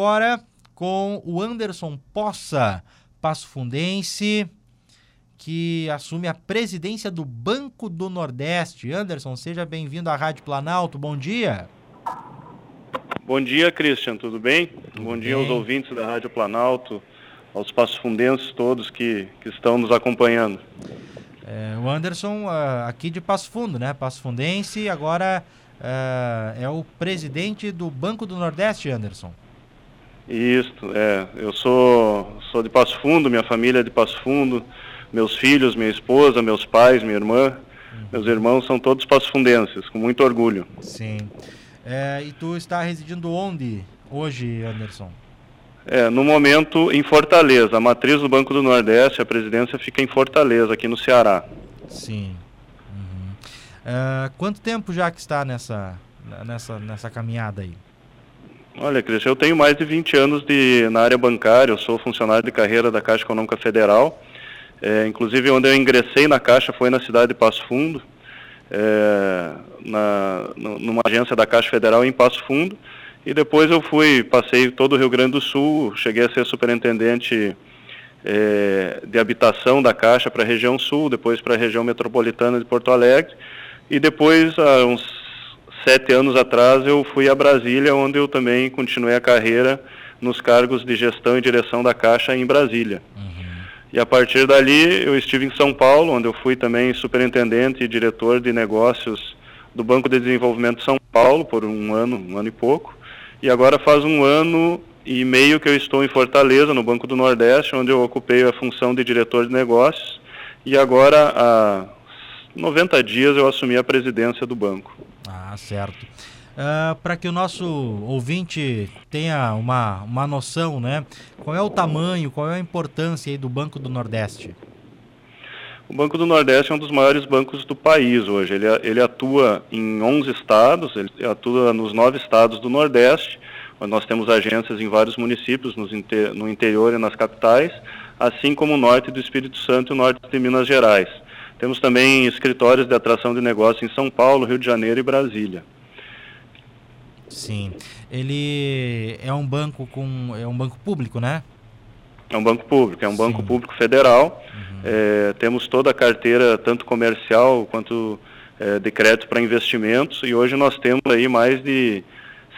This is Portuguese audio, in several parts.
agora com o Anderson Poça, Passo Fundense, que assume a presidência do Banco do Nordeste. Anderson, seja bem-vindo à Rádio Planalto. Bom dia. Bom dia, Christian. Tudo bem? Tudo Bom dia bem. aos ouvintes da Rádio Planalto, aos passofundenses todos que, que estão nos acompanhando. É, o Anderson, uh, aqui de Passo Fundo, né? Passo Fundense, agora uh, é o presidente do Banco do Nordeste, Anderson. Isso, é. Eu sou, sou de Passo Fundo, minha família é de Passo Fundo, meus filhos, minha esposa, meus pais, minha irmã, meus irmãos são todos passofundenses, com muito orgulho. Sim. É, e tu está residindo onde hoje, Anderson? É, no momento em Fortaleza. A matriz do Banco do Nordeste, a presidência fica em Fortaleza, aqui no Ceará. Sim. Uhum. É, quanto tempo já que está nessa, nessa, nessa caminhada aí? Olha, Cris, eu tenho mais de 20 anos de, na área bancária, eu sou funcionário de carreira da Caixa Econômica Federal. É, inclusive, onde eu ingressei na Caixa foi na cidade de Passo Fundo, é, na, numa agência da Caixa Federal em Passo Fundo. E depois eu fui, passei todo o Rio Grande do Sul, cheguei a ser superintendente é, de habitação da Caixa para a região sul, depois para a região metropolitana de Porto Alegre. E depois, há uns sete anos atrás eu fui a Brasília, onde eu também continuei a carreira nos cargos de gestão e direção da Caixa em Brasília. Uhum. E a partir dali eu estive em São Paulo, onde eu fui também superintendente e diretor de negócios do Banco de Desenvolvimento de São Paulo por um ano, um ano e pouco. E agora faz um ano e meio que eu estou em Fortaleza, no Banco do Nordeste, onde eu ocupei a função de diretor de negócios. E agora, há 90 dias, eu assumi a presidência do banco. Ah, certo. Uh, Para que o nosso ouvinte tenha uma, uma noção, né? Qual é o tamanho, qual é a importância aí do Banco do Nordeste? O Banco do Nordeste é um dos maiores bancos do país hoje. Ele, ele atua em 11 estados, ele atua nos nove estados do Nordeste. Nós temos agências em vários municípios, inter, no interior e nas capitais, assim como o norte do Espírito Santo e o norte de Minas Gerais. Temos também escritórios de atração de negócio em São Paulo, Rio de Janeiro e Brasília. Sim. Ele é um banco com é um banco público, né? É um banco público, é um Sim. banco público federal. Uhum. É, temos toda a carteira, tanto comercial quanto é, de crédito para investimentos, e hoje nós temos aí mais de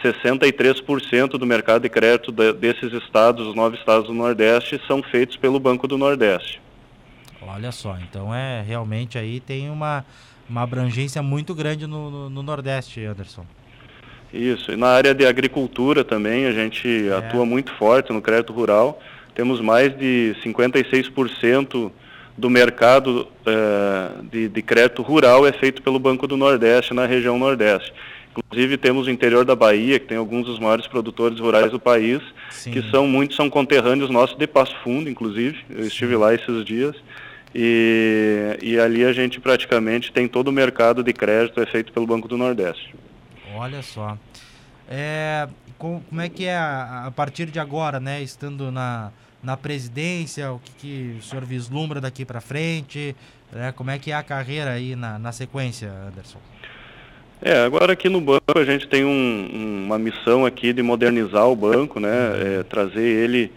63% do mercado de crédito de, desses estados, os nove estados do Nordeste, são feitos pelo Banco do Nordeste. Olha só, então é realmente aí tem uma, uma abrangência muito grande no, no, no Nordeste, Anderson. Isso, e na área de agricultura também a gente é. atua muito forte no crédito rural. Temos mais de 56% do mercado é, de, de crédito rural é feito pelo Banco do Nordeste, na região Nordeste. Inclusive temos o interior da Bahia, que tem alguns dos maiores produtores rurais do país, Sim. que são muitos são conterrâneos nossos de Passo Fundo, inclusive. Eu estive lá esses dias. E, e ali a gente praticamente tem todo o mercado de crédito é feito pelo Banco do Nordeste. Olha só. É, como, como é que é a, a, partir de agora, né? Estando na, na presidência, o que, que o senhor vislumbra daqui para frente? Né, como é que é a carreira aí na, na sequência, Anderson? É, agora aqui no banco a gente tem um, uma missão aqui de modernizar o banco, né? É, trazer ele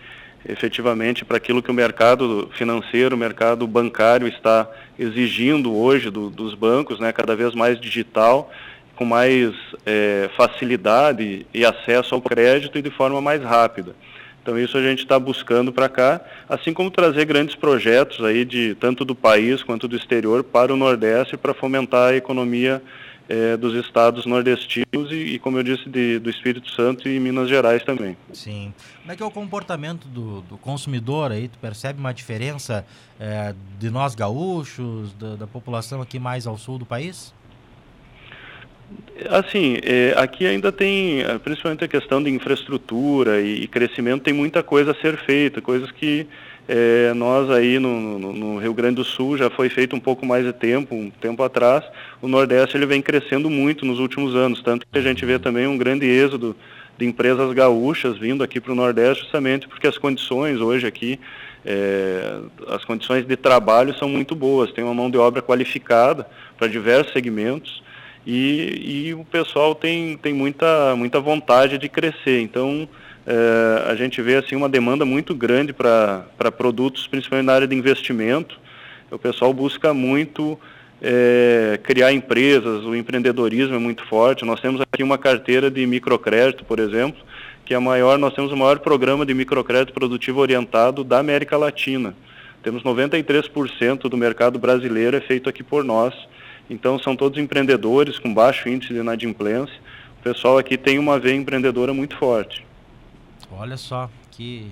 efetivamente para aquilo que o mercado financeiro, o mercado bancário está exigindo hoje do, dos bancos, né, cada vez mais digital, com mais é, facilidade e acesso ao crédito e de forma mais rápida. Então isso a gente está buscando para cá, assim como trazer grandes projetos aí de tanto do país quanto do exterior para o Nordeste para fomentar a economia é, dos estados nordestinos e, e, como eu disse, de, do Espírito Santo e Minas Gerais também. Sim. Como é que é o comportamento do, do consumidor aí? Tu percebe uma diferença é, de nós gaúchos, da, da, população aqui mais ao sul do país? Assim, é, aqui ainda tem, principalmente a questão de infraestrutura e, e crescimento, tem muita coisa a ser feita, coisas que é, nós aí no, no, no, Rio Grande do Sul já foi feito um pouco mais de tempo, um tempo atrás. O Nordeste ele vem crescendo muito nos últimos anos, tanto que a gente vê também um grande êxodo de empresas gaúchas vindo aqui para o Nordeste, justamente porque as condições hoje aqui, é, as condições de trabalho são muito boas. Tem uma mão de obra qualificada para diversos segmentos e, e o pessoal tem, tem muita, muita vontade de crescer. Então é, a gente vê assim uma demanda muito grande para produtos, principalmente na área de investimento. O pessoal busca muito é, criar empresas, o empreendedorismo é muito forte. Nós temos aqui uma carteira de microcrédito, por exemplo, que é a maior, nós temos o maior programa de microcrédito produtivo orientado da América Latina. Temos 93% do mercado brasileiro é feito aqui por nós. Então são todos empreendedores com baixo índice de inadimplência. O pessoal aqui tem uma veia empreendedora muito forte. Olha só que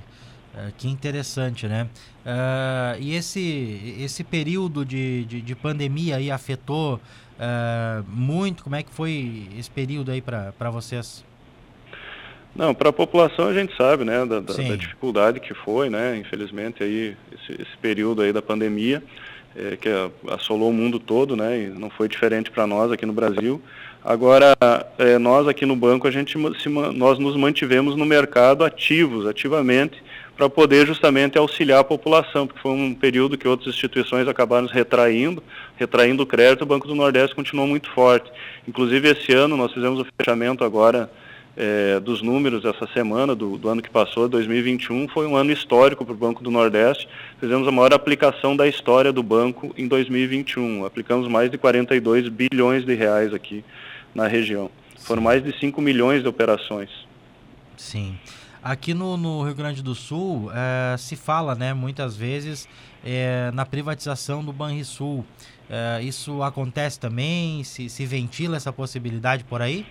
uh, que interessante, né? Uh, e esse esse período de, de, de pandemia aí afetou uh, muito? Como é que foi esse período aí para vocês? Não, para a população a gente sabe, né, da, da, da, dificuldade que foi, né, infelizmente aí esse, esse período aí da pandemia é, que assolou o mundo todo, né, e não foi diferente para nós aqui no Brasil. Agora, é, nós aqui no banco, a gente se, nós nos mantivemos no mercado ativos, ativamente, para poder justamente auxiliar a população, porque foi um período que outras instituições acabaram se retraindo, retraindo o crédito, o Banco do Nordeste continuou muito forte. Inclusive, esse ano nós fizemos o fechamento agora é, dos números dessa semana, do, do, ano que passou, 2021, foi um ano histórico para o Banco do Nordeste. Fizemos a maior aplicação da história do banco em 2021. Aplicamos mais de 42 bilhões de reais aqui na região. Sim. Foram mais de 5 milhões de operações. Sim. Aqui no, no Rio Grande do Sul é, se fala, né, muitas vezes, é, na privatização do Banrisul. É, isso acontece também? Se, se ventila essa possibilidade por aí?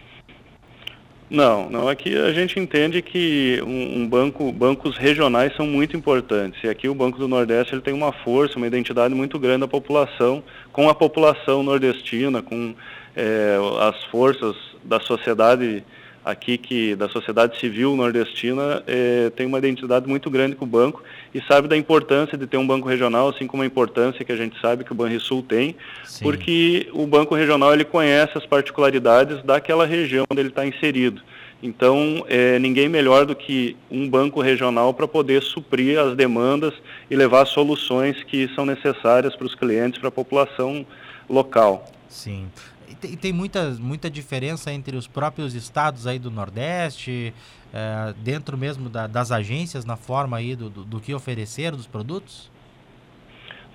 Não, não. Aqui a gente entende que um, um, banco, bancos regionais são muito importantes. E aqui o Banco do Nordeste ele tem uma força, uma identidade muito grande da população, com a população nordestina, com é, as forças da sociedade aqui que da sociedade civil nordestina é, tem uma identidade muito grande com o banco e sabe da importância de ter um banco regional, assim como a importância que a gente sabe que o Banrisul tem, Sim. porque o banco regional ele conhece as particularidades daquela região onde ele está inserido. Então, é, ninguém melhor do que um banco regional para poder suprir as demandas e levar soluções que são necessárias para os clientes, para a população local. Sim tem, tem muita, muita diferença entre os próprios estados aí do Nordeste, é, dentro mesmo da, das agências, na forma aí do, do, do, que oferecer dos produtos?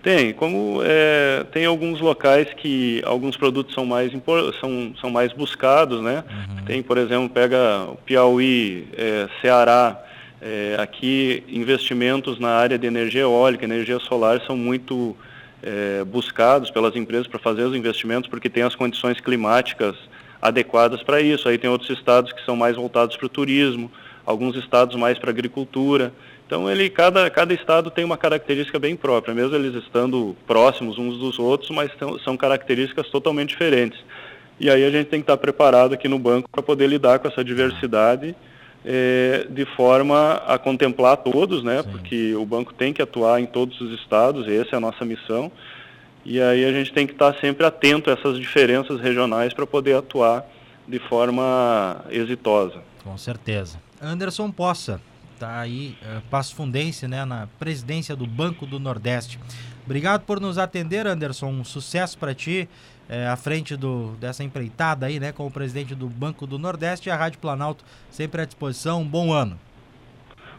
Tem, como é, tem alguns locais que alguns produtos são mais, são, são mais buscados, né? Uhum. Tem, por exemplo, pega o Piauí, é, Ceará, aqui investimentos na área de energia eólica, energia solar são muito é, buscados pelas empresas para fazer os investimentos, porque tem as condições climáticas adequadas para isso. Aí tem outros estados que são mais voltados para o turismo, alguns estados mais para a agricultura. Então ele, cada, cada estado tem uma característica bem própria, mesmo eles estando próximos uns dos outros, mas são características totalmente diferentes. E aí a gente tem que estar preparado aqui no banco para poder lidar com essa diversidade é, de forma a contemplar todos, né? Sim. Porque o banco tem que atuar em todos os estados, e essa é a nossa missão. E aí a gente tem que estar sempre atento a essas diferenças regionais para poder atuar de forma exitosa. Com certeza. Anderson Poça, está aí, uh, Passo Fundense, né, na presidência do Banco do Nordeste. Obrigado por nos atender, Anderson. Um sucesso para ti é, à frente do, dessa empreitada aí, né, como presidente do Banco do Nordeste e a Rádio Planalto sempre à disposição. Um bom ano.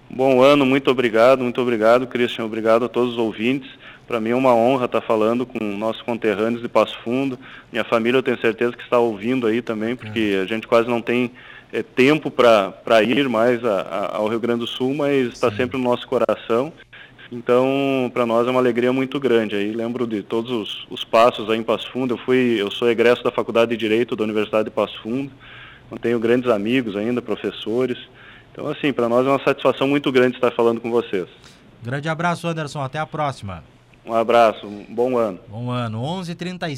Bom ano, muito obrigado, muito obrigado, Christian, obrigado a todos os ouvintes. Para mim é uma honra estar falando com nossos conterrâneos de Passo Fundo. Minha família eu tenho certeza que está ouvindo aí também, porque é. a gente quase não tem é, tempo para ir mais a, a, ao Rio Grande do Sul, mas está sempre no nosso coração. Então, para nós é uma alegria muito grande. Aí lembro de todos os, os, passos aí em Passo Fundo. Eu fui, eu sou egresso da Faculdade de Direito da Universidade de Passo Fundo. Tenho grandes amigos ainda, professores. Então, assim, para nós é uma satisfação muito grande estar falando com vocês. Grande abraço, Anderson. Até a próxima. Um abraço. Um bom ano. Bom ano. 11:37